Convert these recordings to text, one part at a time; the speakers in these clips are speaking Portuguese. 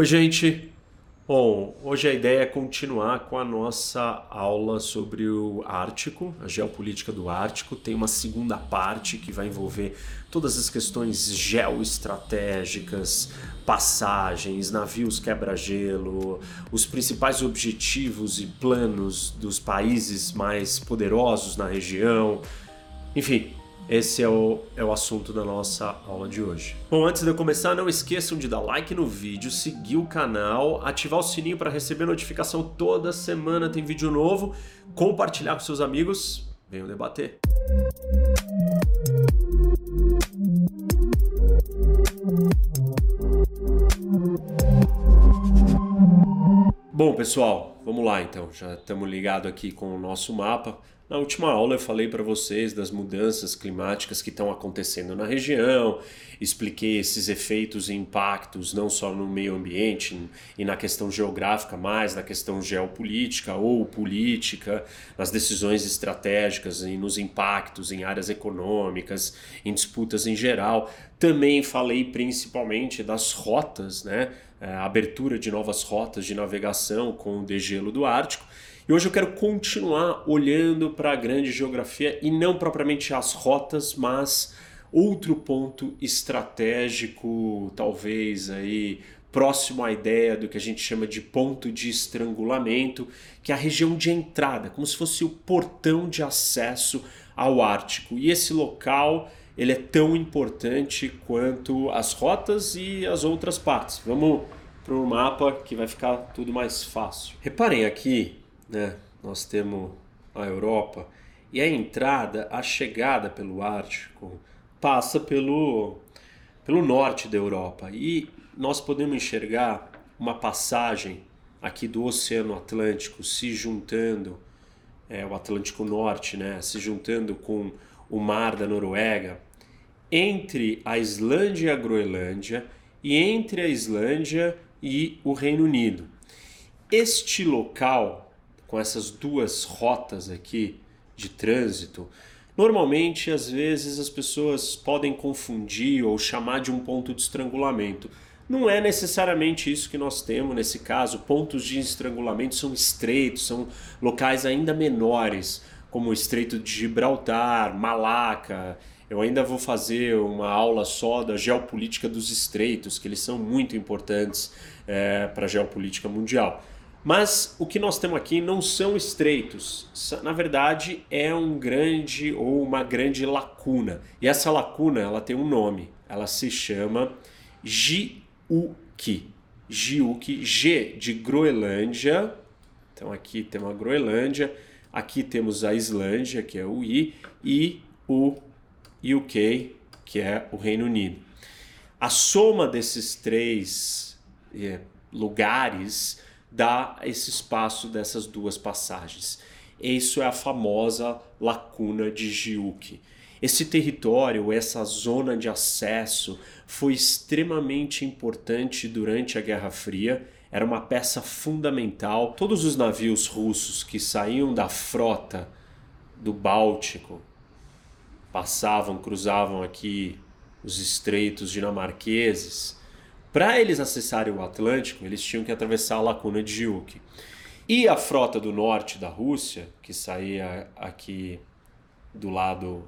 Oi, gente. Bom, hoje a ideia é continuar com a nossa aula sobre o Ártico, a geopolítica do Ártico. Tem uma segunda parte que vai envolver todas as questões geoestratégicas, passagens, navios quebra-gelo, os principais objetivos e planos dos países mais poderosos na região. Enfim, esse é o, é o assunto da nossa aula de hoje. Bom, antes de eu começar, não esqueçam de dar like no vídeo, seguir o canal, ativar o sininho para receber notificação toda semana tem vídeo novo, compartilhar com seus amigos. Venham debater. Bom, pessoal, vamos lá então. Já estamos ligados aqui com o nosso mapa. Na última aula eu falei para vocês das mudanças climáticas que estão acontecendo na região, expliquei esses efeitos e impactos não só no meio ambiente e na questão geográfica, mas na questão geopolítica ou política, nas decisões estratégicas e nos impactos em áreas econômicas, em disputas em geral. Também falei principalmente das rotas, né? A abertura de novas rotas de navegação com o degelo do Ártico e hoje eu quero continuar olhando para a grande geografia e não propriamente as rotas, mas outro ponto estratégico, talvez aí próximo à ideia do que a gente chama de ponto de estrangulamento, que é a região de entrada, como se fosse o portão de acesso ao Ártico. E esse local ele é tão importante quanto as rotas e as outras partes. Vamos para o mapa que vai ficar tudo mais fácil. Reparem aqui né? Nós temos a Europa e a entrada, a chegada pelo Ártico passa pelo, pelo norte da Europa e nós podemos enxergar uma passagem aqui do Oceano Atlântico se juntando, é, o Atlântico Norte, né, se juntando com o Mar da Noruega, entre a Islândia e a Groenlândia e entre a Islândia e o Reino Unido. Este local com essas duas rotas aqui de trânsito, normalmente às vezes as pessoas podem confundir ou chamar de um ponto de estrangulamento. Não é necessariamente isso que nós temos nesse caso. Pontos de estrangulamento são estreitos, são locais ainda menores, como o Estreito de Gibraltar, Malaca. Eu ainda vou fazer uma aula só da geopolítica dos estreitos, que eles são muito importantes é, para a geopolítica mundial. Mas o que nós temos aqui não são estreitos, na verdade é um grande ou uma grande lacuna. E essa lacuna ela tem um nome, ela se chama Jiuki. Jiuki, G de Groenlândia. Então aqui tem a Groenlândia, aqui temos a Islândia, que é o I, e o UK, que é o Reino Unido. A soma desses três é, lugares dá esse espaço dessas duas passagens. Isso é a famosa lacuna de Giuque. Esse território, essa zona de acesso, foi extremamente importante durante a Guerra Fria. Era uma peça fundamental. Todos os navios russos que saíam da frota do Báltico passavam, cruzavam aqui os estreitos dinamarqueses para eles acessarem o Atlântico, eles tinham que atravessar a lacuna de Jiuk. E a frota do norte da Rússia, que saía aqui do lado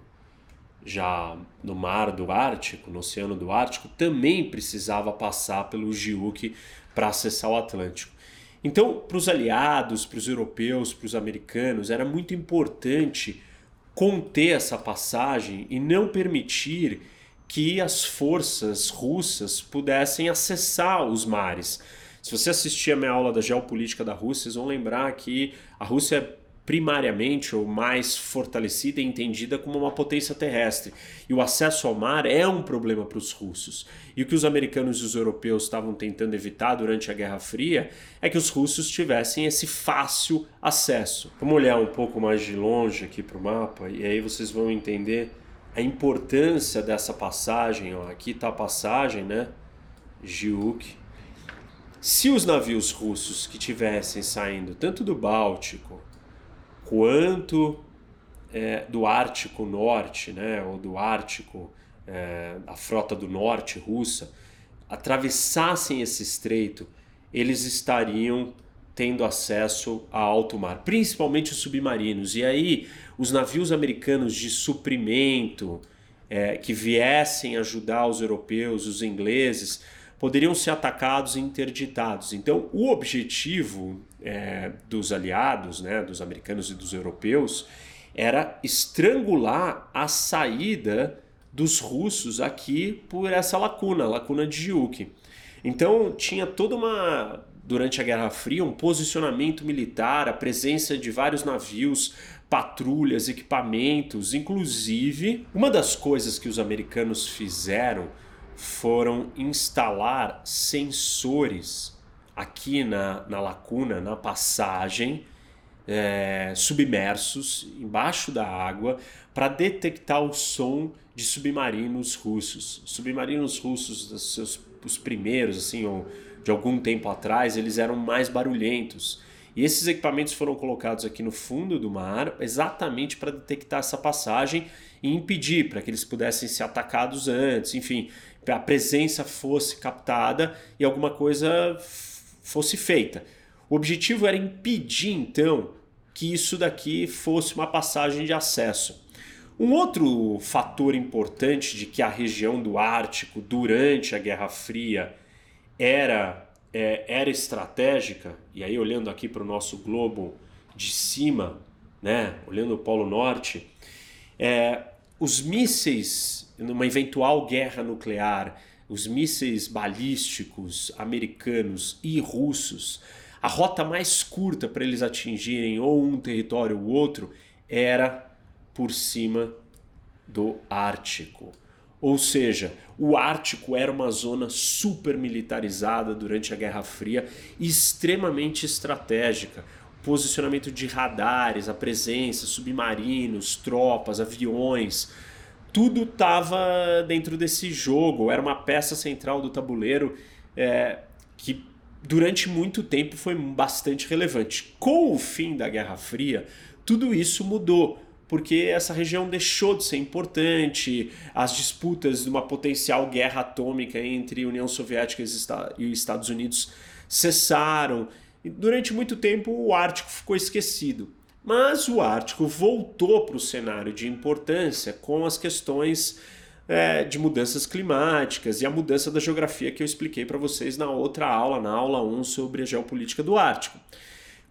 já no mar do Ártico, no oceano do Ártico, também precisava passar pelo Jiuk para acessar o Atlântico. Então, para os aliados, para os europeus, para os americanos, era muito importante conter essa passagem e não permitir que as forças russas pudessem acessar os mares. Se você assistir a minha aula da geopolítica da Rússia, vocês vão lembrar que a Rússia é primariamente ou mais fortalecida e entendida como uma potência terrestre. E o acesso ao mar é um problema para os russos. E o que os americanos e os europeus estavam tentando evitar durante a Guerra Fria é que os russos tivessem esse fácil acesso. Vamos olhar um pouco mais de longe aqui para o mapa e aí vocês vão entender a importância dessa passagem, ó, aqui está a passagem, né? Jiuk. Se os navios russos que tivessem saindo tanto do Báltico quanto é, do Ártico Norte, né, ou do Ártico, é, a frota do Norte russa, atravessassem esse estreito eles estariam tendo acesso a alto mar, principalmente os submarinos. E aí, os navios americanos de suprimento é, que viessem ajudar os europeus, os ingleses, poderiam ser atacados e interditados. Então, o objetivo é, dos aliados, né, dos americanos e dos europeus, era estrangular a saída dos russos aqui por essa lacuna, a lacuna de Jiuk. Então tinha toda uma durante a Guerra Fria um posicionamento militar, a presença de vários navios, patrulhas, equipamentos, inclusive uma das coisas que os americanos fizeram foram instalar sensores aqui na, na lacuna, na passagem, é, submersos embaixo da água para detectar o som de submarinos russos. Submarinos russos, seus, os primeiros, assim, ou de algum tempo atrás, eles eram mais barulhentos. E esses equipamentos foram colocados aqui no fundo do mar exatamente para detectar essa passagem e impedir para que eles pudessem ser atacados antes, enfim, a presença fosse captada e alguma coisa fosse feita. O objetivo era impedir então que isso daqui fosse uma passagem de acesso. Um outro fator importante de que a região do Ártico durante a Guerra Fria era, é, era estratégica, e aí olhando aqui para o nosso globo de cima, né, olhando o Polo Norte, é, os mísseis, numa eventual guerra nuclear, os mísseis balísticos americanos e russos, a rota mais curta para eles atingirem ou um território ou outro era por cima do Ártico. Ou seja, o Ártico era uma zona super militarizada durante a Guerra Fria e extremamente estratégica. Posicionamento de radares, a presença, submarinos, tropas, aviões, tudo estava dentro desse jogo. Era uma peça central do tabuleiro é, que durante muito tempo foi bastante relevante. Com o fim da Guerra Fria, tudo isso mudou porque essa região deixou de ser importante, as disputas de uma potencial guerra atômica entre União Soviética e Estados Unidos cessaram. E durante muito tempo o Ártico ficou esquecido. Mas o Ártico voltou para o cenário de importância com as questões é, de mudanças climáticas e a mudança da geografia que eu expliquei para vocês na outra aula, na aula 1 sobre a geopolítica do Ártico.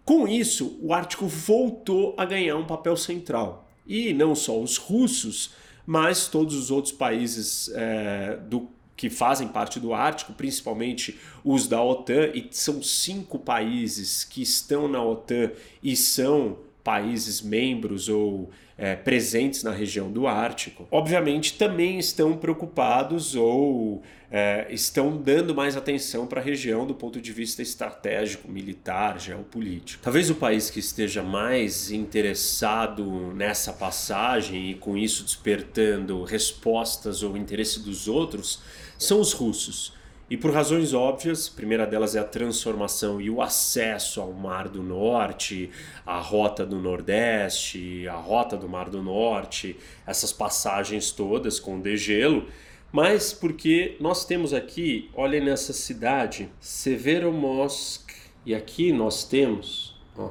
Com isso, o Ártico voltou a ganhar um papel central. E não só os russos, mas todos os outros países é, do, que fazem parte do Ártico, principalmente os da OTAN, e são cinco países que estão na OTAN e são países membros ou é, presentes na região do Ártico, obviamente também estão preocupados ou é, estão dando mais atenção para a região do ponto de vista estratégico, militar, geopolítico. Talvez o país que esteja mais interessado nessa passagem e com isso despertando respostas ou interesse dos outros são os russos e por razões óbvias, a primeira delas é a transformação e o acesso ao Mar do Norte, a rota do Nordeste, a rota do Mar do Norte, essas passagens todas com degelo, mas porque nós temos aqui, olhem nessa cidade, Severomorsk, e aqui nós temos ó,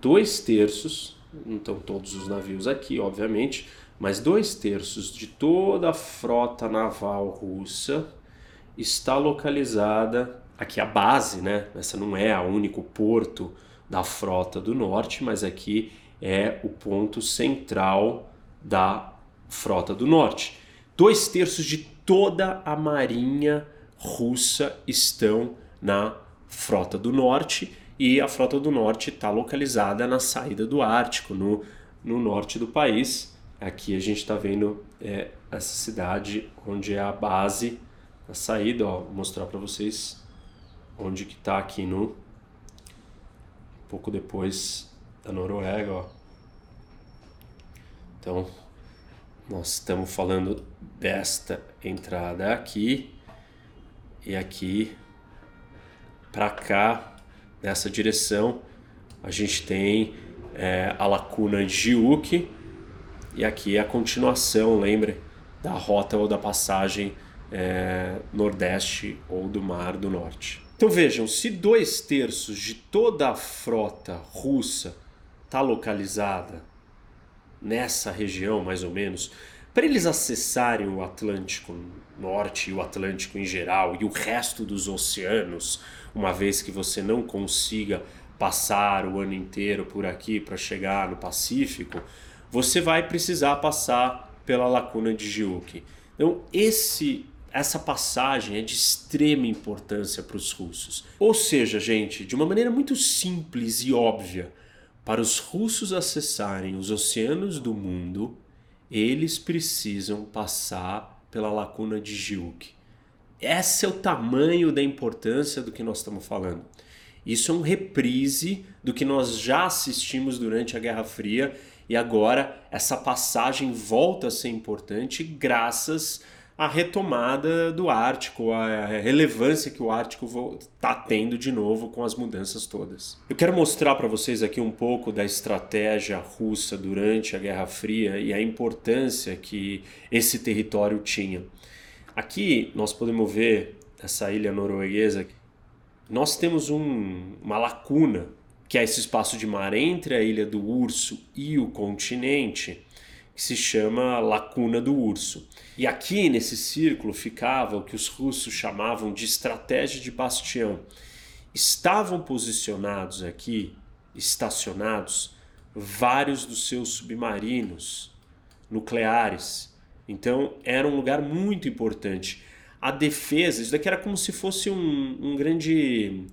dois terços, não estão todos os navios aqui, obviamente, mas dois terços de toda a frota naval russa está localizada aqui a base, né? Essa não é a único porto da frota do norte, mas aqui é o ponto central da frota do norte. Dois terços de toda a marinha russa estão na frota do norte e a frota do norte está localizada na saída do Ártico, no, no norte do país. Aqui a gente está vendo é, essa cidade onde é a base a saída, ó, vou mostrar para vocês onde que tá aqui no pouco depois da Noruega, ó. Então, nós estamos falando desta entrada aqui e aqui para cá nessa direção a gente tem é, a lacuna de e aqui é a continuação, lembre, da rota ou da passagem é, Nordeste ou do Mar do Norte. Então vejam, se dois terços de toda a frota russa está localizada nessa região, mais ou menos, para eles acessarem o Atlântico Norte e o Atlântico em geral e o resto dos oceanos, uma vez que você não consiga passar o ano inteiro por aqui para chegar no Pacífico, você vai precisar passar pela lacuna de Jiuque. Então, esse essa passagem é de extrema importância para os russos. Ou seja, gente, de uma maneira muito simples e óbvia, para os russos acessarem os oceanos do mundo, eles precisam passar pela lacuna de Jiuk. Esse é o tamanho da importância do que nós estamos falando. Isso é um reprise do que nós já assistimos durante a Guerra Fria e agora essa passagem volta a ser importante graças a retomada do Ártico, a relevância que o Ártico está tendo de novo com as mudanças todas. Eu quero mostrar para vocês aqui um pouco da estratégia russa durante a Guerra Fria e a importância que esse território tinha. Aqui nós podemos ver essa ilha norueguesa. Nós temos um, uma lacuna, que é esse espaço de mar entre a ilha do Urso e o continente que se chama Lacuna do Urso. E aqui nesse círculo ficava o que os russos chamavam de estratégia de bastião. Estavam posicionados aqui, estacionados, vários dos seus submarinos nucleares. Então era um lugar muito importante. A defesa, isso daqui era como se fosse um, um grande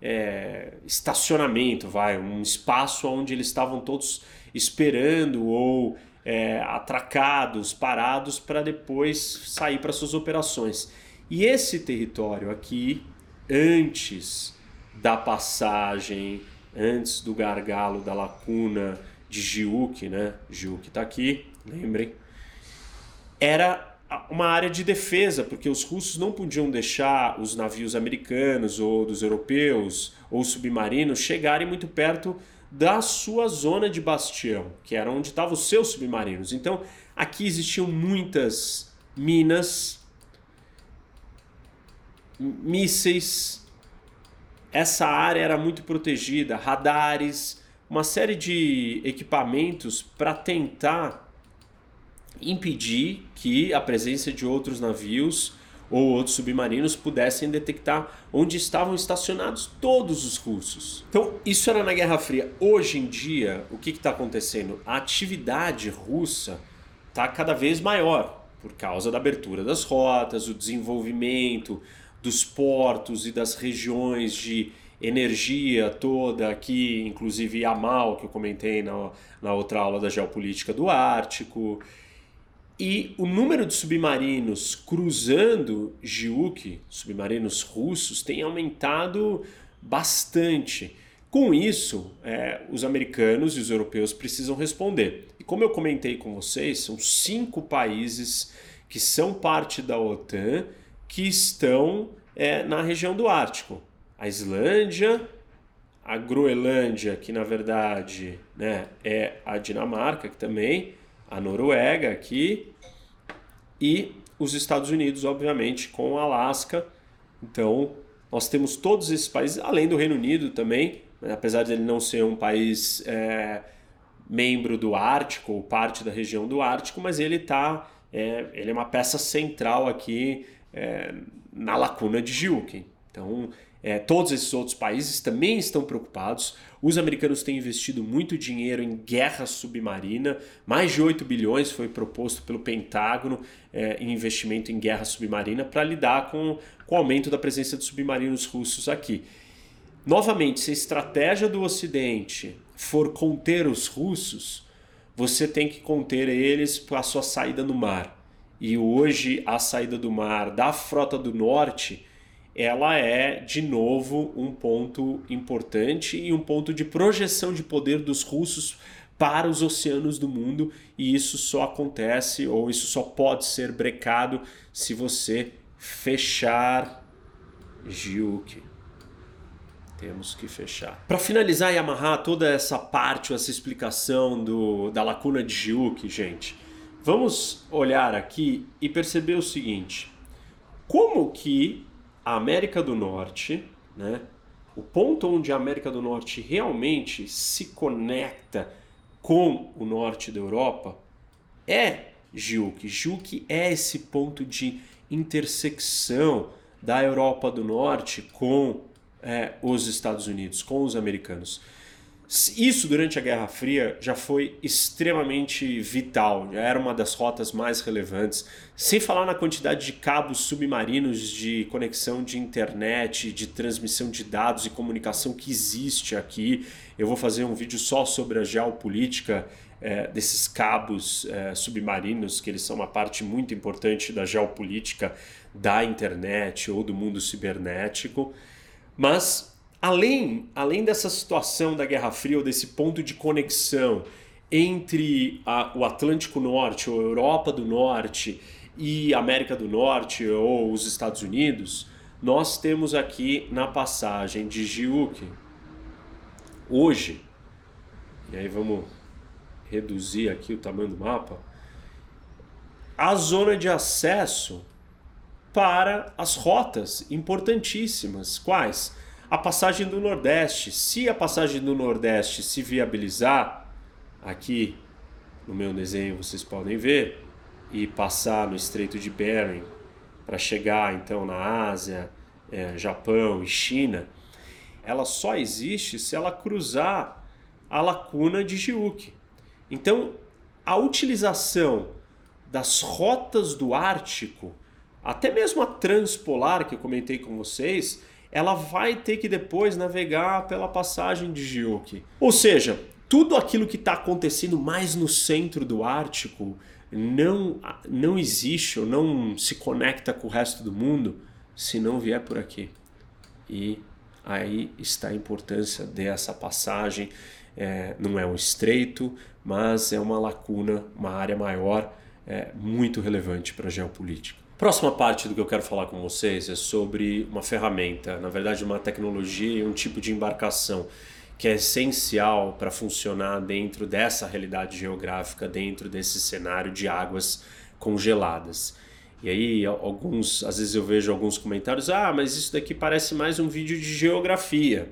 é, estacionamento, vai, um espaço onde eles estavam todos esperando ou é, atracados, parados para depois sair para suas operações. E esse território aqui, antes da passagem, antes do gargalo da lacuna de Jiuk, né? Jiuk está aqui, lembrem. Era uma área de defesa, porque os russos não podiam deixar os navios americanos ou dos europeus ou submarinos chegarem muito perto da sua zona de bastião, que era onde estavam os seus submarinos. Então, aqui existiam muitas minas, mísseis. Essa área era muito protegida, radares, uma série de equipamentos para tentar impedir que a presença de outros navios ou outros submarinos pudessem detectar onde estavam estacionados todos os russos. Então, isso era na Guerra Fria. Hoje em dia, o que está acontecendo? A atividade russa está cada vez maior por causa da abertura das rotas, o desenvolvimento dos portos e das regiões de energia toda aqui, inclusive Yamal, que eu comentei na, na outra aula da geopolítica do Ártico. E o número de submarinos cruzando Jiuk, submarinos russos, tem aumentado bastante. Com isso, é, os americanos e os europeus precisam responder. E como eu comentei com vocês, são cinco países que são parte da OTAN que estão é, na região do Ártico: a Islândia, a Groenlândia, que na verdade né, é a Dinamarca, que também a Noruega aqui e os Estados Unidos, obviamente, com a Alasca. Então, nós temos todos esses países, além do Reino Unido também, né? apesar de ele não ser um país é, membro do Ártico, ou parte da região do Ártico, mas ele tá, é, ele é uma peça central aqui é, na lacuna de Jiuquim. Então, é, todos esses outros países também estão preocupados. Os americanos têm investido muito dinheiro em guerra submarina, mais de 8 bilhões foi proposto pelo Pentágono é, em investimento em guerra submarina para lidar com, com o aumento da presença de submarinos russos aqui. Novamente, se a estratégia do Ocidente for conter os russos, você tem que conter eles para a sua saída no mar. E hoje a saída do mar da frota do norte ela é de novo um ponto importante e um ponto de projeção de poder dos russos para os oceanos do mundo, e isso só acontece ou isso só pode ser brecado se você fechar Jiuque. Temos que fechar. Para finalizar e amarrar toda essa parte, essa explicação do, da lacuna de Jiuque, gente, vamos olhar aqui e perceber o seguinte: como que a América do Norte né? O ponto onde a América do Norte realmente se conecta com o norte da Europa é Giuk. Giuk é esse ponto de intersecção da Europa do Norte com é, os Estados Unidos, com os americanos. Isso durante a Guerra Fria já foi extremamente vital, já era uma das rotas mais relevantes, sem falar na quantidade de cabos submarinos de conexão de internet, de transmissão de dados e comunicação que existe aqui. Eu vou fazer um vídeo só sobre a geopolítica é, desses cabos é, submarinos, que eles são uma parte muito importante da geopolítica da internet ou do mundo cibernético. Mas Além, além dessa situação da Guerra Fria, ou desse ponto de conexão entre a, o Atlântico Norte, ou Europa do Norte, e América do Norte, ou os Estados Unidos, nós temos aqui na passagem de Giuk, hoje, e aí vamos reduzir aqui o tamanho do mapa, a zona de acesso para as rotas importantíssimas. Quais? A passagem do Nordeste. Se a passagem do Nordeste se viabilizar, aqui no meu desenho vocês podem ver, e passar no Estreito de Bering para chegar então na Ásia, é, Japão e China, ela só existe se ela cruzar a lacuna de Jiuk. Então, a utilização das rotas do Ártico, até mesmo a transpolar que eu comentei com vocês, ela vai ter que depois navegar pela passagem de Giuk. Ou seja, tudo aquilo que está acontecendo mais no centro do Ártico não, não existe ou não se conecta com o resto do mundo se não vier por aqui. E aí está a importância dessa passagem. É, não é um estreito, mas é uma lacuna, uma área maior, é, muito relevante para a geopolítica. Próxima parte do que eu quero falar com vocês é sobre uma ferramenta, na verdade, uma tecnologia e um tipo de embarcação que é essencial para funcionar dentro dessa realidade geográfica, dentro desse cenário de águas congeladas. E aí, alguns, às vezes eu vejo alguns comentários: ah, mas isso daqui parece mais um vídeo de geografia.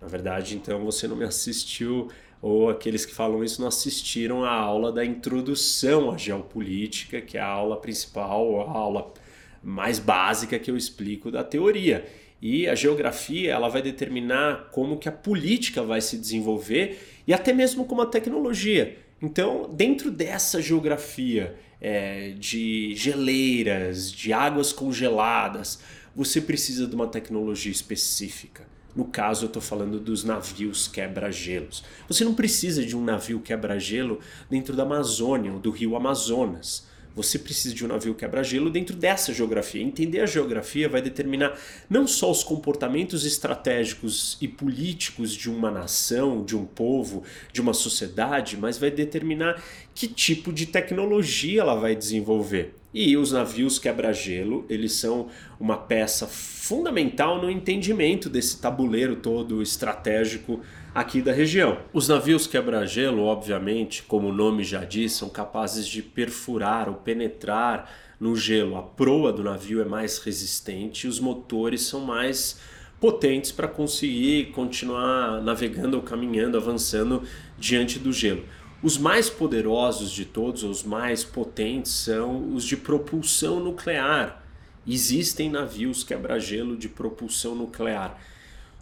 Na verdade, então você não me assistiu ou aqueles que falam isso não assistiram à aula da introdução à geopolítica, que é a aula principal, a aula mais básica que eu explico da teoria. E a geografia ela vai determinar como que a política vai se desenvolver e até mesmo como a tecnologia. Então, dentro dessa geografia é, de geleiras, de águas congeladas, você precisa de uma tecnologia específica. No caso, eu estou falando dos navios quebra-gelos. Você não precisa de um navio quebra-gelo dentro da Amazônia ou do rio Amazonas. Você precisa de um navio quebra-gelo dentro dessa geografia. Entender a geografia vai determinar não só os comportamentos estratégicos e políticos de uma nação, de um povo, de uma sociedade, mas vai determinar que tipo de tecnologia ela vai desenvolver. E os navios quebra-gelo, eles são uma peça fundamental no entendimento desse tabuleiro todo estratégico aqui da região. Os navios quebra-gelo, obviamente, como o nome já diz, são capazes de perfurar ou penetrar no gelo. A proa do navio é mais resistente e os motores são mais potentes para conseguir continuar navegando ou caminhando, avançando diante do gelo. Os mais poderosos de todos, os mais potentes, são os de propulsão nuclear. Existem navios quebra-gelo de propulsão nuclear.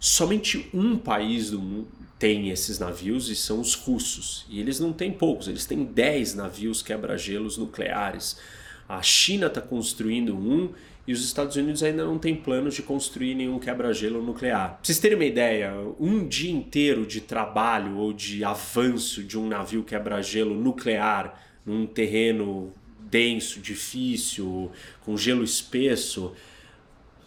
Somente um país do mundo tem esses navios e são os russos. E eles não têm poucos, eles têm 10 navios quebra-gelos nucleares. A China está construindo um e os Estados Unidos ainda não têm planos de construir nenhum quebra-gelo nuclear. Pra vocês terem uma ideia, um dia inteiro de trabalho ou de avanço de um navio quebra-gelo nuclear num terreno denso, difícil, com gelo espesso,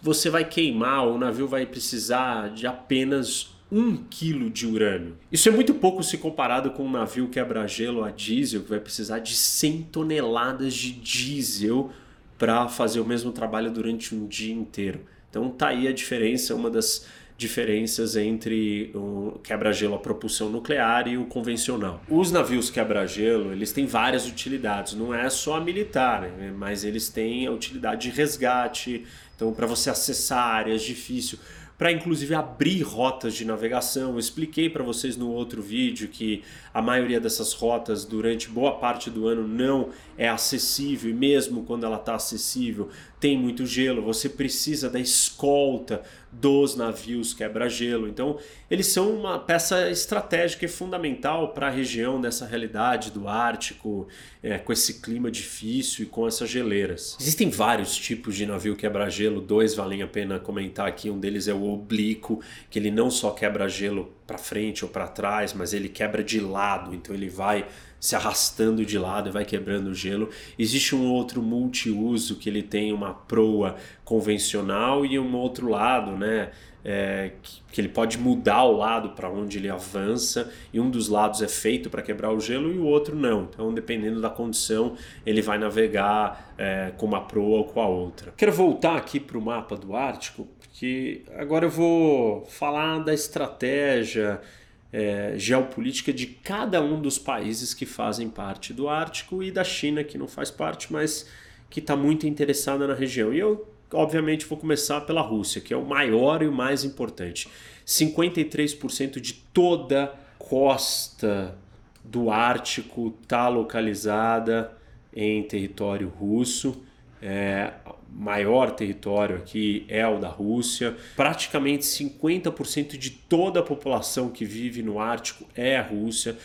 você vai queimar, o navio vai precisar de apenas um quilo de urânio. Isso é muito pouco se comparado com um navio quebra-gelo a diesel que vai precisar de 100 toneladas de diesel para fazer o mesmo trabalho durante um dia inteiro. Então tá aí a diferença, uma das diferenças entre o quebra-gelo a propulsão nuclear e o convencional. Os navios quebra-gelo, eles têm várias utilidades, não é só a militar, né? mas eles têm a utilidade de resgate, então para você acessar áreas difíceis. Para inclusive abrir rotas de navegação. Eu expliquei para vocês no outro vídeo que a maioria dessas rotas durante boa parte do ano não é acessível e mesmo quando ela está acessível tem muito gelo, você precisa da escolta dos navios quebra-gelo. Então, eles são uma peça estratégica e fundamental para a região nessa realidade do Ártico, é, com esse clima difícil e com essas geleiras. Existem vários tipos de navio quebra-gelo, dois valem a pena comentar aqui. Um deles é o oblíquo, que ele não só quebra gelo para frente ou para trás, mas ele quebra de lado, então ele vai se arrastando de lado e vai quebrando o gelo. Existe um outro multiuso que ele tem uma proa convencional e um outro lado, né? É, que, que, ele pode mudar o lado para onde ele avança e um dos lados é feito para quebrar o gelo e o outro não. Então, dependendo da condição, ele vai navegar é, com uma proa ou com a outra. Quero voltar aqui para o mapa do Ártico, porque agora eu vou falar da estratégia é, geopolítica de cada um dos países que fazem parte do Ártico e da China, que não faz parte, mas que está muito interessada na região. E eu, obviamente, vou começar pela Rússia, que é o maior e o mais importante. 53% de toda costa do Ártico está localizada em território russo. É, maior território aqui é o da Rússia. Praticamente 50% de toda a população que vive no Ártico é a Rússia.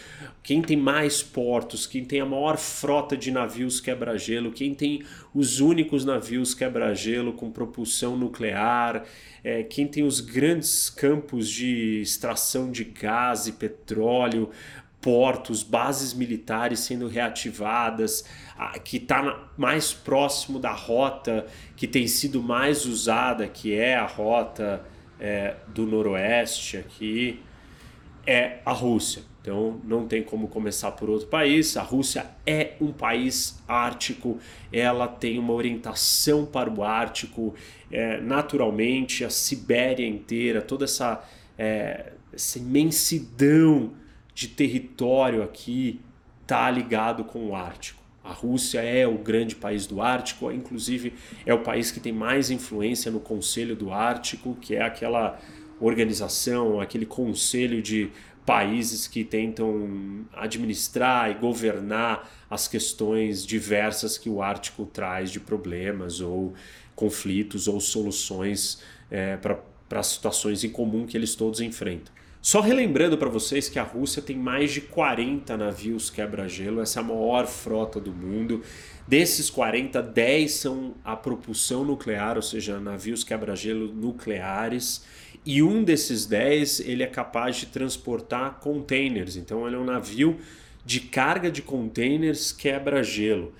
Quem tem mais portos, quem tem a maior frota de navios quebra-gelo, quem tem os únicos navios quebra-gelo com propulsão nuclear, é, quem tem os grandes campos de extração de gás e petróleo, portos, bases militares sendo reativadas, que está mais próximo da rota que tem sido mais usada, que é a rota é, do noroeste aqui, é a Rússia. Então não tem como começar por outro país. A Rússia é um país ártico, ela tem uma orientação para o Ártico, é, naturalmente, a Sibéria inteira, toda essa, é, essa imensidão de território aqui está ligado com o Ártico. A Rússia é o grande país do Ártico, inclusive é o país que tem mais influência no Conselho do Ártico, que é aquela organização, aquele conselho de países que tentam administrar e governar as questões diversas que o Ártico traz de problemas ou conflitos ou soluções é, para situações em comum que eles todos enfrentam. Só relembrando para vocês que a Rússia tem mais de 40 navios quebra-gelo, essa é a maior frota do mundo. Desses 40, 10 são a propulsão nuclear, ou seja, navios quebra-gelo nucleares. E um desses 10 ele é capaz de transportar containers. Então ele é um navio de carga de containers quebra-gelo.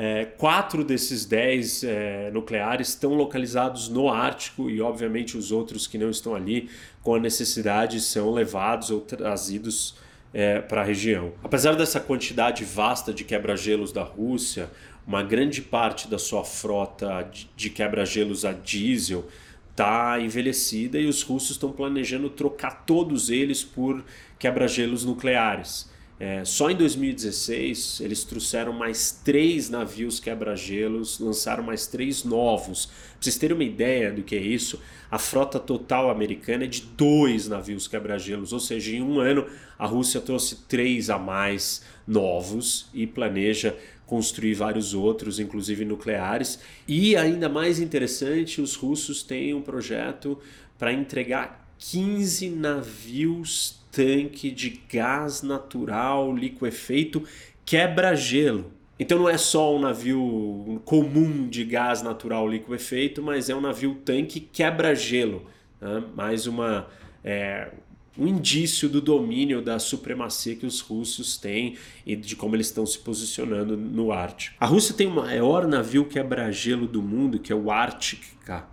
É, quatro desses dez é, nucleares estão localizados no Ártico e, obviamente, os outros que não estão ali com a necessidade são levados ou trazidos é, para a região. Apesar dessa quantidade vasta de quebra-gelos da Rússia, uma grande parte da sua frota de quebra-gelos a diesel está envelhecida e os russos estão planejando trocar todos eles por quebra-gelos nucleares. É, só em 2016 eles trouxeram mais três navios quebra-gelos, lançaram mais três novos. Pra vocês terem uma ideia do que é isso, a frota total americana é de dois navios quebra-gelos, ou seja, em um ano a Rússia trouxe três a mais novos e planeja construir vários outros, inclusive nucleares. E ainda mais interessante, os russos têm um projeto para entregar 15 navios tanque de gás natural liquefeito quebra-gelo. Então não é só um navio comum de gás natural liquefeito, mas é um navio tanque quebra-gelo. Né? Mais uma, é, um indício do domínio da supremacia que os russos têm e de como eles estão se posicionando no Ártico. A Rússia tem o maior navio quebra-gelo do mundo, que é o Arktika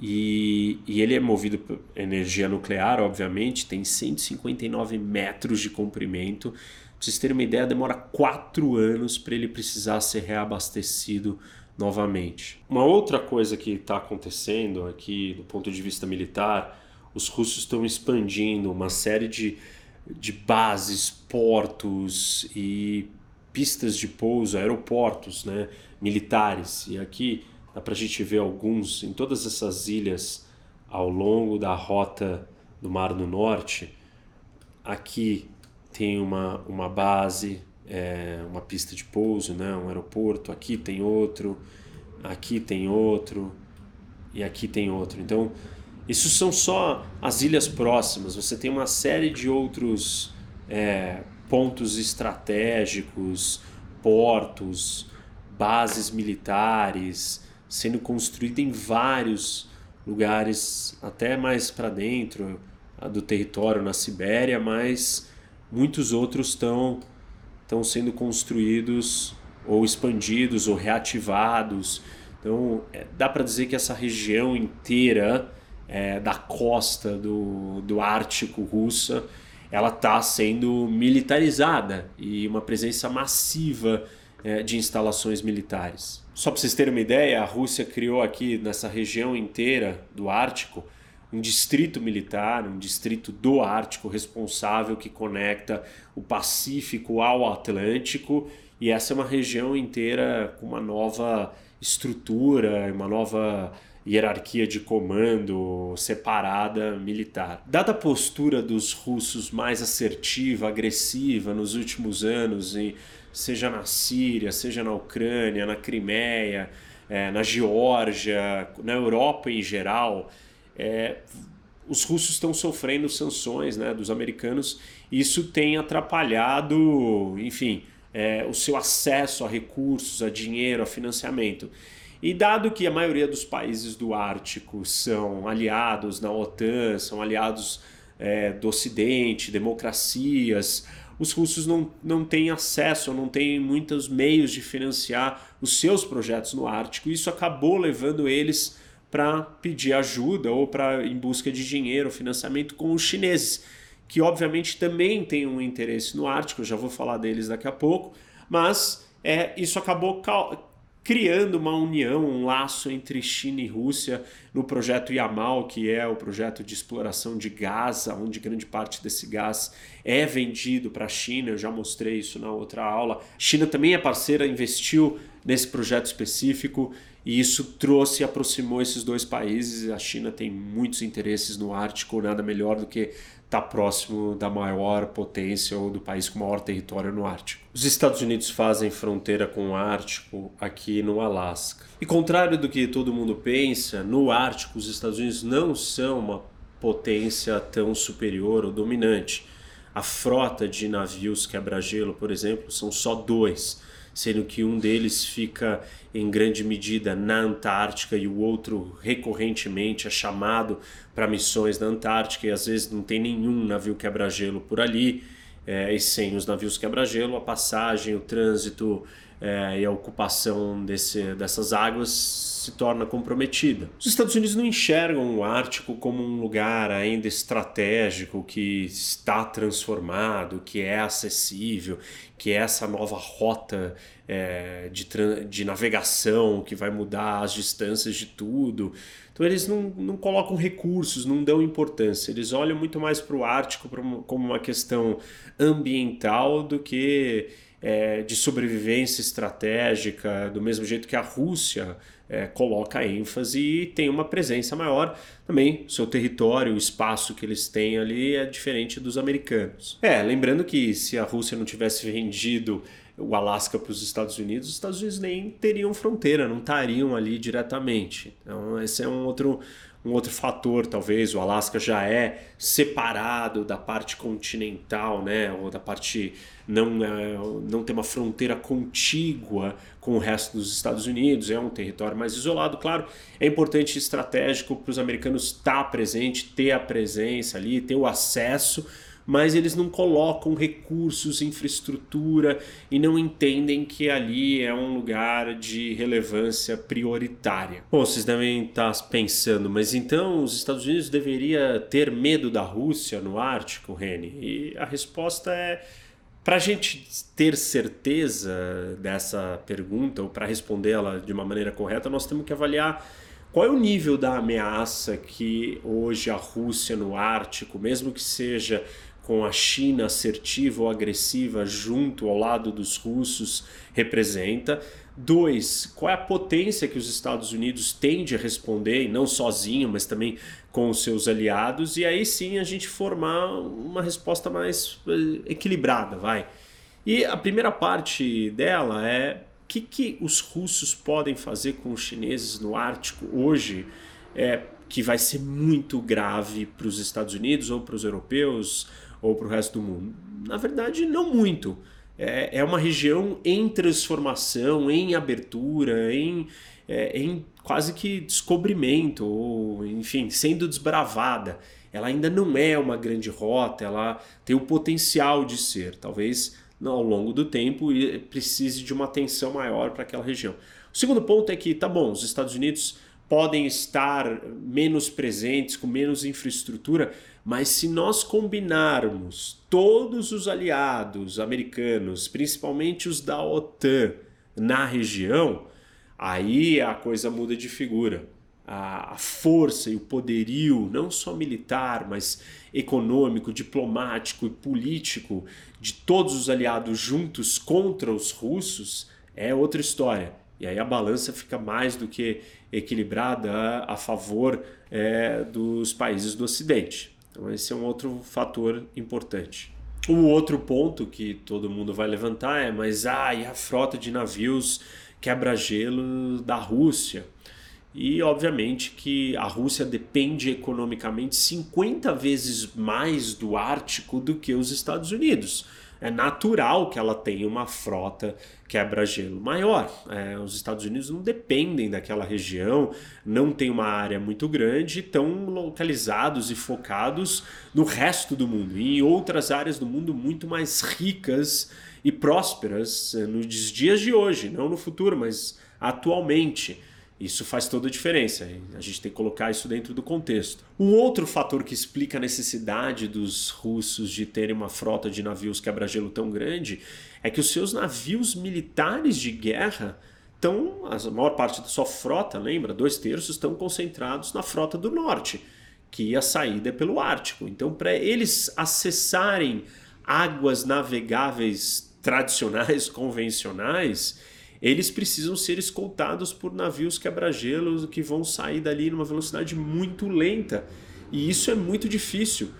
e, e, ele é movido por energia nuclear, obviamente, tem 159 metros de comprimento. Para vocês terem uma ideia, demora quatro anos para ele precisar ser reabastecido novamente. Uma outra coisa que está acontecendo aqui, do ponto de vista militar, os russos estão expandindo uma série de, de bases, portos e pistas de pouso, aeroportos né, militares. E aqui Dá para a gente ver alguns em todas essas ilhas ao longo da rota do Mar do Norte, aqui tem uma, uma base, é, uma pista de pouso, né, um aeroporto, aqui tem outro, aqui tem outro e aqui tem outro. Então, isso são só as ilhas próximas. Você tem uma série de outros é, pontos estratégicos, portos, bases militares sendo construídos em vários lugares, até mais para dentro do território na Sibéria, mas muitos outros estão estão sendo construídos ou expandidos ou reativados. Então, é, dá para dizer que essa região inteira é, da costa do, do Ártico russa, ela está sendo militarizada e uma presença massiva é, de instalações militares. Só para vocês terem uma ideia, a Rússia criou aqui nessa região inteira do Ártico um distrito militar, um distrito do Ártico responsável que conecta o Pacífico ao Atlântico e essa é uma região inteira com uma nova estrutura, uma nova hierarquia de comando separada militar. Dada a postura dos russos mais assertiva, agressiva nos últimos anos, e seja na Síria, seja na Ucrânia, na Crimeia, é, na Geórgia, na Europa em geral, é, os russos estão sofrendo sanções né, dos americanos. Isso tem atrapalhado, enfim, é, o seu acesso a recursos, a dinheiro, a financiamento. E dado que a maioria dos países do Ártico são aliados na OTAN, são aliados é, do Ocidente, democracias, os russos não, não têm acesso, não têm muitos meios de financiar os seus projetos no Ártico. Isso acabou levando eles para pedir ajuda ou para em busca de dinheiro, financiamento com os chineses, que obviamente também têm um interesse no Ártico. Já vou falar deles daqui a pouco, mas é, isso acabou criando uma união, um laço entre China e Rússia no projeto Yamal, que é o projeto de exploração de gás, onde grande parte desse gás é vendido para a China. Eu já mostrei isso na outra aula. China também é parceira, investiu nesse projeto específico e isso trouxe e aproximou esses dois países. A China tem muitos interesses no Ártico, nada melhor do que estar tá próximo da maior potência ou do país com maior território no Ártico. Os Estados Unidos fazem fronteira com o Ártico aqui no Alasca. E contrário do que todo mundo pensa, no Ártico os Estados Unidos não são uma potência tão superior ou dominante. A frota de navios quebra-gelo, por exemplo, são só dois sendo que um deles fica em grande medida na Antártica e o outro recorrentemente é chamado para missões na Antártica e às vezes não tem nenhum navio quebra-gelo por ali. É, e sem os navios quebra-gelo, a passagem, o trânsito é, e a ocupação desse, dessas águas se torna comprometida. Os Estados Unidos não enxergam o Ártico como um lugar ainda estratégico que está transformado, que é acessível, que é essa nova rota é, de, de navegação que vai mudar as distâncias de tudo. Então eles não, não colocam recursos, não dão importância. Eles olham muito mais para o Ártico como uma questão ambiental do que é, de sobrevivência estratégica, do mesmo jeito que a Rússia é, coloca ênfase e tem uma presença maior. Também seu território, o espaço que eles têm ali é diferente dos americanos. É, lembrando que se a Rússia não tivesse vendido o Alasca para os Estados Unidos, os Estados Unidos nem teriam fronteira, não estariam ali diretamente. Então, esse é um outro, um outro fator, talvez. O Alasca já é separado da parte continental, né? ou da parte. Não, é, não tem uma fronteira contígua com o resto dos Estados Unidos, é um território mais isolado. Claro, é importante estratégico para os americanos estar presente, ter a presença ali, ter o acesso mas eles não colocam recursos, infraestrutura e não entendem que ali é um lugar de relevância prioritária. Bom, vocês devem estar pensando, mas então os Estados Unidos deveria ter medo da Rússia no Ártico, Reni? E a resposta é para a gente ter certeza dessa pergunta, ou para respondê-la de uma maneira correta, nós temos que avaliar qual é o nível da ameaça que hoje a Rússia no Ártico, mesmo que seja com a China assertiva ou agressiva junto ao lado dos russos representa. Dois, qual é a potência que os Estados Unidos têm de responder, não sozinho, mas também com os seus aliados, e aí sim a gente formar uma resposta mais eh, equilibrada, vai. E a primeira parte dela é o que, que os russos podem fazer com os chineses no Ártico hoje, é, que vai ser muito grave para os Estados Unidos ou para os europeus ou para o resto do mundo? Na verdade, não muito. É, é uma região em transformação, em abertura, em, é, em quase que descobrimento, ou enfim, sendo desbravada. Ela ainda não é uma grande rota, ela tem o potencial de ser. Talvez ao longo do tempo precise de uma atenção maior para aquela região. O segundo ponto é que, tá bom, os Estados Unidos podem estar menos presentes, com menos infraestrutura, mas se nós combinarmos todos os aliados americanos, principalmente os da OTAN, na região, aí a coisa muda de figura. A, força e o poderio, não só militar, mas econômico, diplomático e político, de todos os aliados juntos contra os russos, é outra história. E aí a balança fica mais do que equilibrada a, favor é, dos países do Ocidente. Então, esse é um outro fator importante. O outro ponto que todo mundo vai levantar é: mas ah, e a frota de navios quebra-gelo da Rússia? E obviamente que a Rússia depende economicamente 50 vezes mais do Ártico do que os Estados Unidos é natural que ela tenha uma frota quebra-gelo maior. É, os Estados Unidos não dependem daquela região, não tem uma área muito grande, estão localizados e focados no resto do mundo e em outras áreas do mundo muito mais ricas e prósperas é, nos dias de hoje, não no futuro, mas atualmente. Isso faz toda a diferença. A gente tem que colocar isso dentro do contexto. Um outro fator que explica a necessidade dos russos de terem uma frota de navios quebra-gelo tão grande é que os seus navios militares de guerra estão, a maior parte da sua frota, lembra, dois terços estão concentrados na frota do norte, que a saída é pelo Ártico. Então, para eles acessarem águas navegáveis tradicionais, convencionais, eles precisam ser escoltados por navios quebra-gelos que vão sair dali numa velocidade muito lenta. E isso é muito difícil.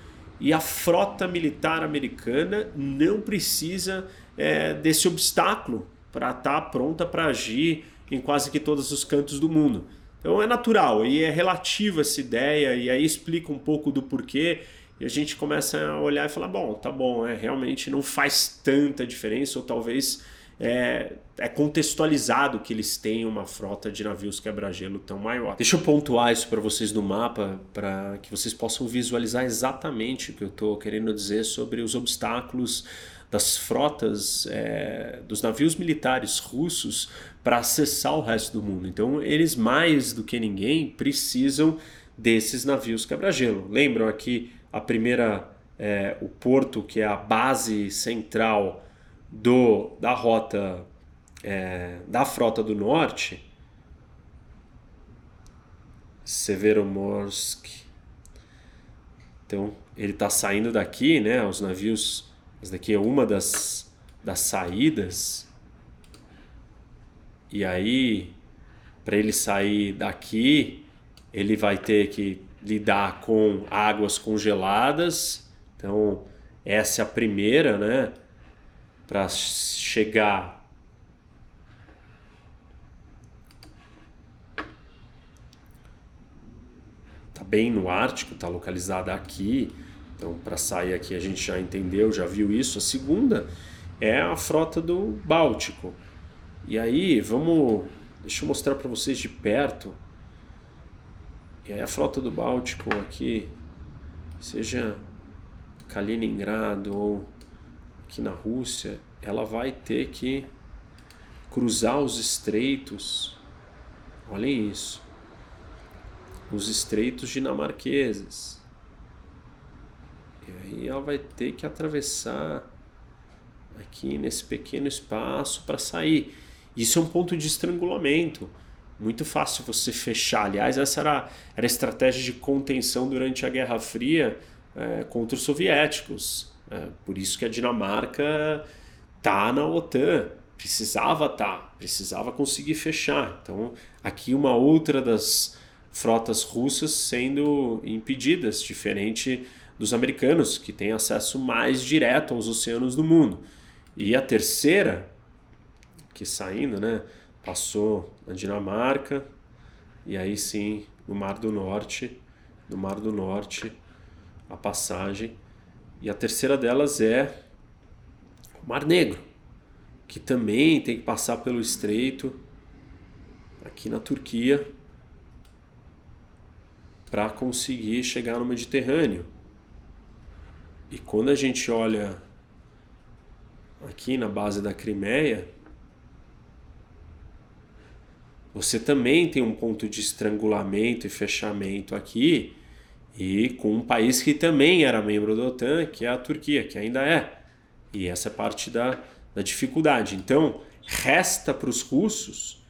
E a frota militar americana não precisa é, desse obstáculo para estar tá pronta para agir em quase que todos os cantos do mundo. Então é natural e é relativa essa ideia, e aí explica um pouco do porquê. E a gente começa a olhar e falar: bom, tá bom, é, realmente não faz tanta diferença, ou talvez é, é contextualizado que eles têm uma frota de navios quebra-gelo tão maior. Deixa eu pontuar isso para vocês no mapa, para que vocês possam visualizar exatamente o que eu estou querendo dizer sobre os obstáculos das frotas é, dos navios militares russos para acessar o resto do mundo. Então, eles mais do que ninguém precisam desses navios quebra-gelo. Lembram aqui a primeira, é, o porto que é a base central do, da rota é, da frota do norte, Severomorsk. Então ele está saindo daqui, né? Os navios, essa daqui é uma das, das saídas. E aí, para ele sair daqui, ele vai ter que lidar com águas congeladas. Então, essa é a primeira, né? Para chegar tá bem no Ártico, tá localizada aqui. Então, para sair aqui a gente já entendeu, já viu isso. A segunda é a frota do Báltico. E aí, vamos, deixa eu mostrar para vocês de perto. E aí a frota do Báltico aqui, seja Kaliningrado ou aqui na Rússia, ela vai ter que cruzar os estreitos. Olhem isso. Os estreitos dinamarqueses. E aí ela vai ter que atravessar aqui nesse pequeno espaço para sair. Isso é um ponto de estrangulamento. Muito fácil você fechar. Aliás, essa era, era a estratégia de contenção durante a Guerra Fria é, contra os soviéticos. É, por isso que a Dinamarca tá na OTAN, precisava estar, tá, precisava conseguir fechar. Então, aqui uma outra das frotas russas sendo impedidas, diferente dos americanos, que têm acesso mais direto aos oceanos do mundo. E a terceira, que saindo, né, passou na Dinamarca, e aí sim no Mar do Norte, no Mar do Norte, a passagem. E a terceira delas é o Mar Negro, que também tem que passar pelo estreito aqui na Turquia para conseguir chegar no Mediterrâneo. E quando a gente olha aqui na base da Crimeia, você também tem um ponto de estrangulamento e fechamento aqui, e com um país que também era membro da OTAN, que é a Turquia, que ainda é. E essa é parte da, da dificuldade. Então, resta para os russos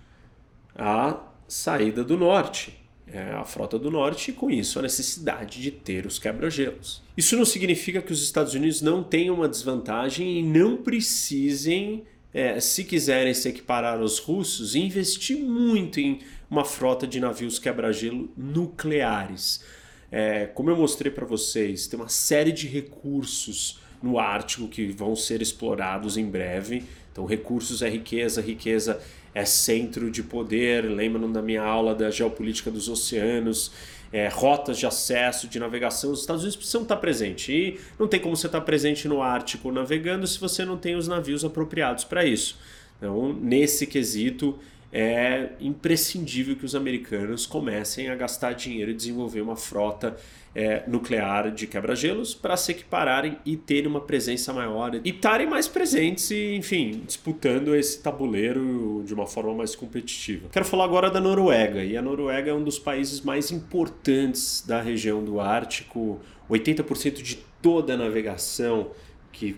a saída do norte é, a frota do norte e com isso a necessidade de ter os quebra-gelos. Isso não significa que os Estados Unidos não tenham uma desvantagem e não precisem, é, se quiserem se equiparar aos russos, investir muito em uma frota de navios quebra-gelo nucleares. É, como eu mostrei para vocês, tem uma série de recursos no Ártico que vão ser explorados em breve. Então, recursos é riqueza, riqueza é centro de poder. Lembram da minha aula da geopolítica dos oceanos, é, rotas de acesso, de navegação. Os Estados Unidos precisam estar presentes. E não tem como você estar presente no Ártico navegando se você não tem os navios apropriados para isso. Então, nesse quesito, é imprescindível que os americanos comecem a gastar dinheiro e desenvolver uma frota é, nuclear de quebra-gelos para se equipararem e terem uma presença maior e estarem mais presentes e, enfim, disputando esse tabuleiro de uma forma mais competitiva. Quero falar agora da Noruega, e a Noruega é um dos países mais importantes da região do Ártico. 80% de toda a navegação que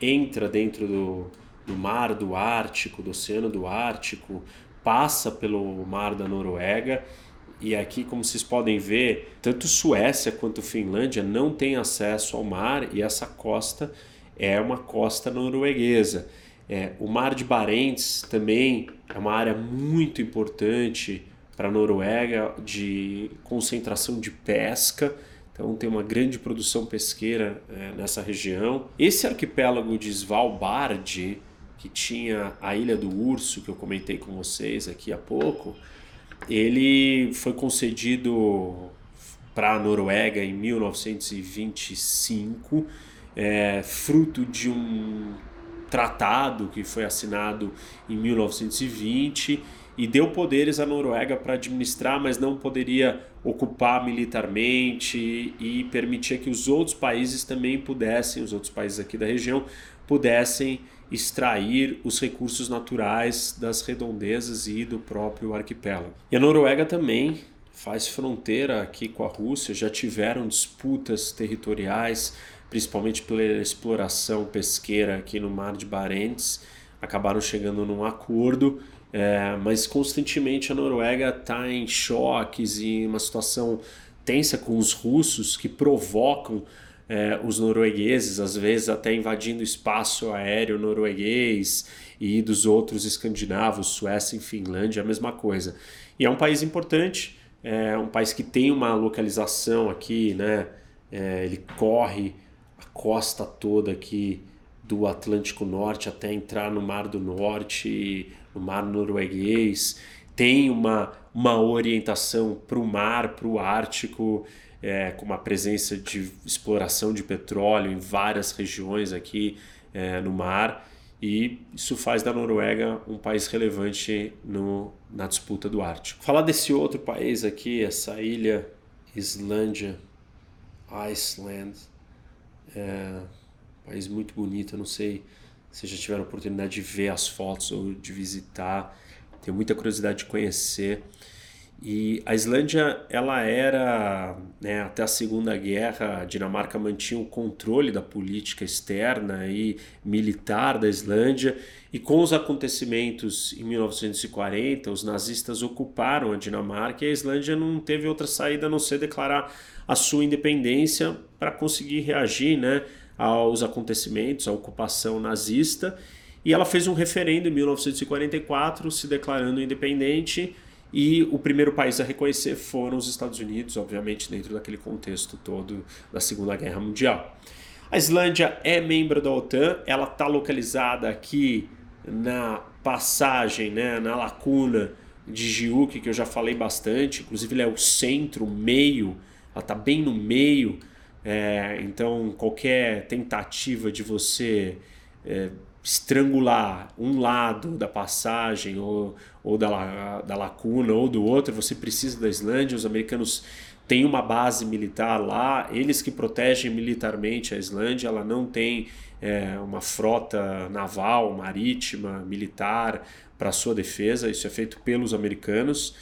entra dentro do, do mar do Ártico, do Oceano do Ártico, passa pelo mar da Noruega e aqui, como vocês podem ver, tanto Suécia quanto Finlândia não têm acesso ao mar e essa costa é uma costa norueguesa. É, o Mar de Barents também é uma área muito importante para a Noruega de concentração de pesca. Então tem uma grande produção pesqueira é, nessa região. Esse arquipélago de Svalbard, que tinha a Ilha do Urso, que eu comentei com vocês aqui há pouco, ele foi concedido para a Noruega em 1925, é, fruto de um tratado que foi assinado em 1920 e deu poderes à Noruega para administrar, mas não poderia ocupar militarmente e permitia que os outros países também pudessem, os outros países aqui da região, pudessem extrair os recursos naturais das redondezas e do próprio arquipélago. E a Noruega também faz fronteira aqui com a Rússia, já tiveram disputas territoriais, principalmente pela exploração pesqueira aqui no Mar de Barents, acabaram chegando num acordo, é, mas constantemente a Noruega está em choques e uma situação tensa com os russos que provocam é, os noruegueses, às vezes até invadindo espaço aéreo norueguês e dos outros escandinavos, Suécia e Finlândia, a mesma coisa. E é um país importante, é um país que tem uma localização aqui, né? É, ele corre a costa toda aqui do Atlântico Norte até entrar no Mar do Norte, no Mar Norueguês, tem uma, uma orientação para o mar, para o Ártico é, com uma presença de exploração de petróleo em várias regiões aqui é, no mar e isso faz da Noruega um país relevante no, na disputa do Ártico. Falar desse outro país aqui, essa ilha Islândia, Iceland, é um país muito bonito, eu não sei se já tiveram oportunidade de ver as fotos ou de visitar, tenho muita curiosidade de conhecer. E a Islândia, ela era, né, até a Segunda Guerra, a Dinamarca mantinha o controle da política externa e militar da Islândia, e com os acontecimentos em 1940, os nazistas ocuparam a Dinamarca e a Islândia não teve outra saída a não ser declarar a sua independência para conseguir reagir né, aos acontecimentos, à ocupação nazista. E ela fez um referendo em 1944, se declarando independente e o primeiro país a reconhecer foram os Estados Unidos, obviamente, dentro daquele contexto todo da Segunda Guerra Mundial. A Islândia é membro da OTAN, ela está localizada aqui na passagem, né, na lacuna de Giuk, que eu já falei bastante, inclusive ele é o centro, o meio, ela está bem no meio, é, então qualquer tentativa de você é, estrangular um lado da passagem ou, ou da, da lacuna ou do outro, você precisa da Islândia. Os americanos têm uma base militar lá, eles que protegem militarmente a Islândia, ela não tem é, uma frota naval, marítima, militar para sua defesa, isso é feito pelos americanos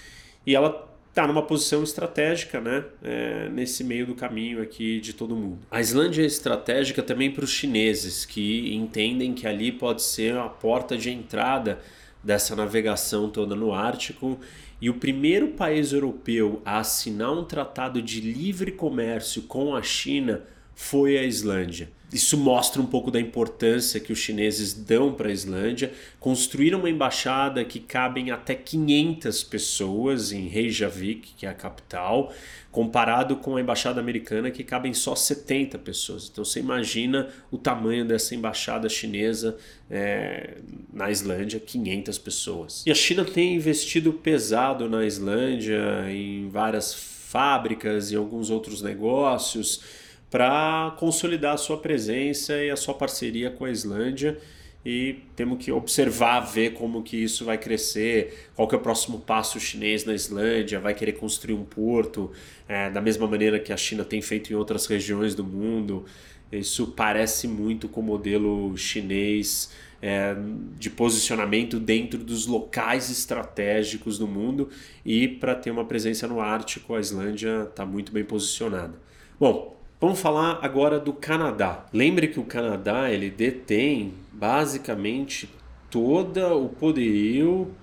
e ela está numa posição estratégica né, é, nesse meio do caminho aqui de todo mundo. A Islândia é estratégica também para os chineses, que entendem que ali pode ser a porta de entrada dessa navegação toda no Ártico. E o primeiro país europeu a assinar um tratado de livre comércio com a China foi a Islândia. Isso mostra um pouco da importância que os chineses dão para a Islândia. Construíram uma embaixada que cabem até 500 pessoas em Reykjavik, que é a capital, comparado com a embaixada americana que cabem só 70 pessoas. Então você imagina o tamanho dessa embaixada chinesa é, na Islândia, 500 pessoas. E a China tem investido pesado na Islândia, em várias fábricas e alguns outros negócios para consolidar a sua presença e a sua parceria com a Islândia e temos que observar, ver como que isso vai crescer, qual que é o próximo passo chinês na Islândia, vai querer construir um porto é, da mesma maneira que a China tem feito em outras regiões do mundo. Isso parece muito com o modelo chinês é, de posicionamento dentro dos locais estratégicos do mundo e para ter uma presença no Ártico, a Islândia está muito bem posicionada. Bom, Vamos falar agora do Canadá. Lembre que o Canadá ele detém basicamente todo o poderio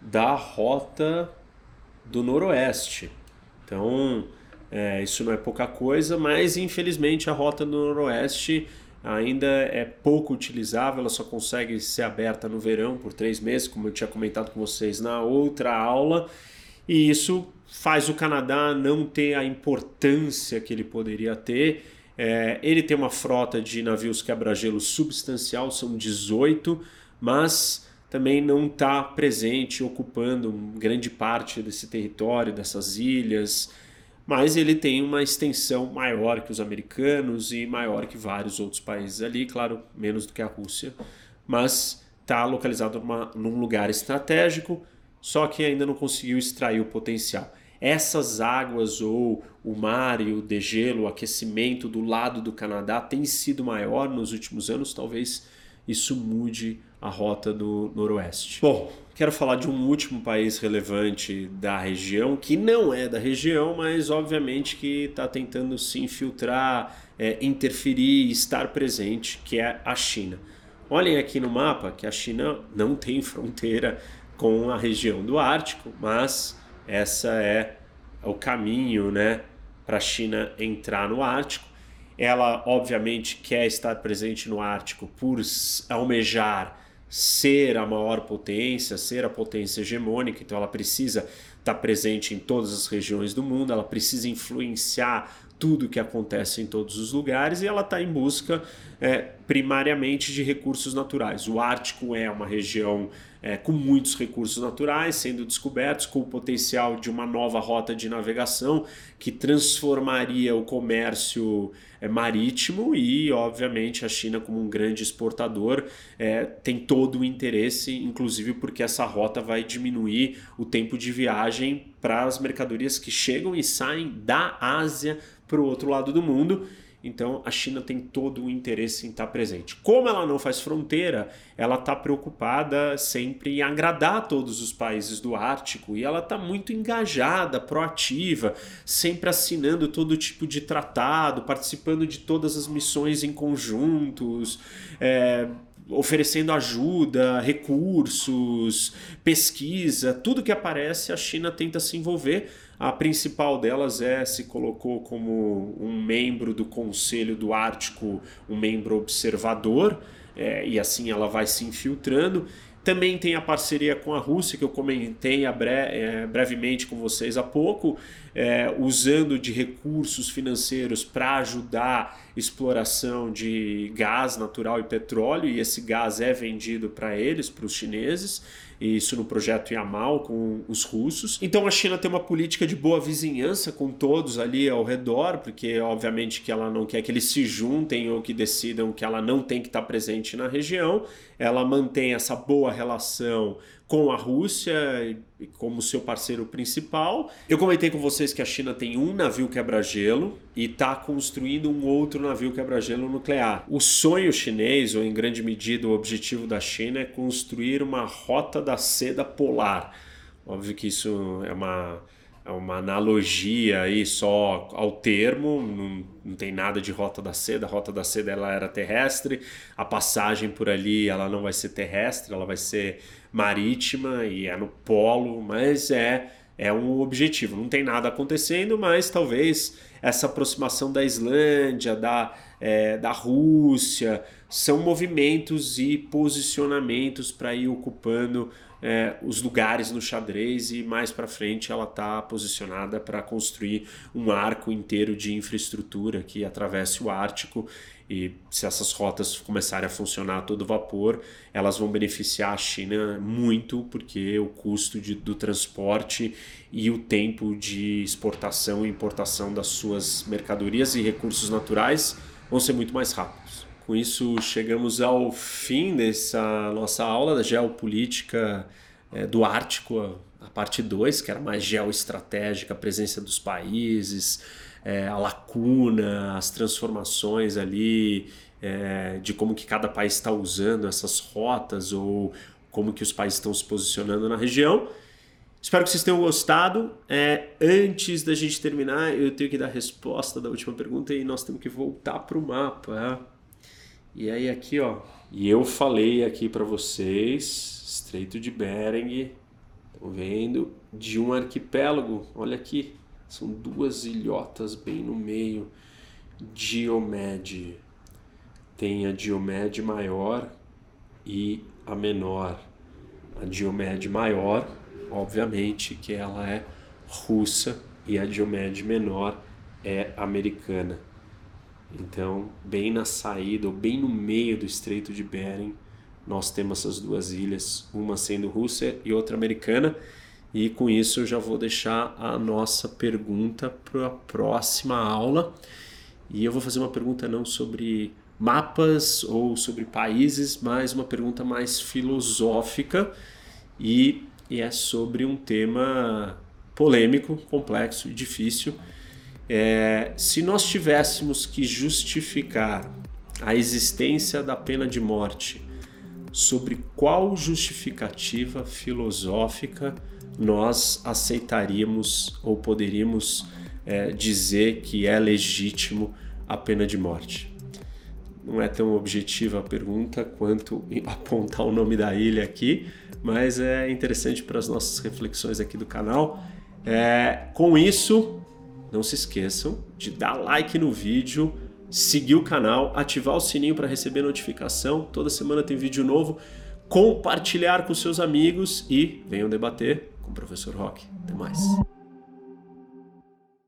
da rota do Noroeste. Então, é, isso não é pouca coisa, mas infelizmente a rota do Noroeste ainda é pouco utilizável, ela só consegue ser aberta no verão por três meses, como eu tinha comentado com vocês na outra aula, e isso faz o Canadá não ter a importância que ele poderia ter. É, ele tem uma frota de navios quebra-gelo substancial, são 18, mas também não está presente, ocupando grande parte desse território, dessas ilhas. Mas ele tem uma extensão maior que os americanos e maior que vários outros países ali, claro, menos do que a Rússia, mas está localizado numa, num lugar estratégico só que ainda não conseguiu extrair o potencial. Essas águas ou o mar e o degelo, o aquecimento do lado do Canadá tem sido maior nos últimos anos, talvez isso mude a rota do Noroeste. Bom, quero falar de um último país relevante da região, que não é da região, mas obviamente que está tentando se infiltrar, é, interferir, estar presente, que é a China. Olhem aqui no mapa que a China não tem fronteira com a região do Ártico, mas essa é o caminho, né, para a China entrar no Ártico. Ela obviamente quer estar presente no Ártico por almejar ser a maior potência, ser a potência hegemônica, então ela precisa estar presente em todas as regiões do mundo, ela precisa influenciar tudo que acontece em todos os lugares e ela está em busca é, primariamente de recursos naturais. O Ártico é uma região é, com muitos recursos naturais sendo descobertos, com o potencial de uma nova rota de navegação que transformaria o comércio é, marítimo e, obviamente, a China, como um grande exportador, é, tem todo o interesse, inclusive porque essa rota vai diminuir o tempo de viagem para as mercadorias que chegam e saem da Ásia para o outro lado do mundo. Então a China tem todo o interesse em estar presente. Como ela não faz fronteira, ela está preocupada sempre em agradar todos os países do Ártico e ela está muito engajada, proativa, sempre assinando todo tipo de tratado, participando de todas as missões em conjuntos. É, oferecendo ajuda, recursos, pesquisa, tudo que aparece, a China tenta se envolver. A principal delas é se colocou como um membro do Conselho do Ártico, um membro observador, é, e assim ela vai se infiltrando. Também tem a parceria com a Rússia, que eu comentei bre é, brevemente com vocês há pouco, é, usando de recursos financeiros para ajudar exploração de gás natural e petróleo, e esse gás é vendido para eles, para os chineses isso no projeto Yamal com os russos. Então a China tem uma política de boa vizinhança com todos ali ao redor, porque obviamente que ela não quer que eles se juntem ou que decidam que ela não tem que estar presente na região. Ela mantém essa boa relação com a Rússia como seu parceiro principal. Eu comentei com vocês que a China tem um navio quebra-gelo e está construindo um outro navio quebra-gelo nuclear. O sonho chinês, ou em grande medida o objetivo da China, é construir uma rota da seda polar. Óbvio que isso é uma é uma analogia aí só ao termo, não, não tem nada de Rota da Seda. A Rota da Seda ela era terrestre, a passagem por ali ela não vai ser terrestre, ela vai ser marítima e é no polo, mas é é um objetivo. Não tem nada acontecendo, mas talvez essa aproximação da Islândia, da, é, da Rússia, são movimentos e posicionamentos para ir ocupando é, os lugares no xadrez e mais para frente ela está posicionada para construir um arco inteiro de infraestrutura que atravesse o Ártico e se essas rotas começarem a funcionar a todo vapor, elas vão beneficiar a China muito, porque o custo de, do transporte e o tempo de exportação e importação das suas mercadorias e recursos naturais vão ser muito mais rápidos. Com isso, chegamos ao fim dessa nossa aula da geopolítica é, do Ártico, a parte 2, que era mais geoestratégica, a presença dos países, é, a lacuna, as transformações ali, é, de como que cada país está usando essas rotas ou como que os países estão se posicionando na região. Espero que vocês tenham gostado. É, antes da gente terminar, eu tenho que dar a resposta da última pergunta e nós temos que voltar para o mapa. E aí aqui, ó, e eu falei aqui para vocês, Estreito de Bering, estão vendo, de um arquipélago. Olha aqui, são duas ilhotas bem no meio. Diomed. Tem a Diomed maior e a menor. A Diomed maior, obviamente, que ela é russa e a Diomed menor é americana. Então, bem na saída, ou bem no meio do Estreito de Bering, nós temos essas duas ilhas, uma sendo russa e outra americana. E com isso eu já vou deixar a nossa pergunta para a próxima aula. E eu vou fazer uma pergunta não sobre mapas ou sobre países, mas uma pergunta mais filosófica e, e é sobre um tema polêmico, complexo e difícil é, se nós tivéssemos que justificar a existência da pena de morte, sobre qual justificativa filosófica nós aceitaríamos ou poderíamos é, dizer que é legítimo a pena de morte? Não é tão objetiva a pergunta quanto apontar o nome da ilha aqui, mas é interessante para as nossas reflexões aqui do canal. É, com isso, não se esqueçam de dar like no vídeo, seguir o canal, ativar o sininho para receber notificação. Toda semana tem vídeo novo. Compartilhar com seus amigos e venham debater com o professor Rock. Até mais.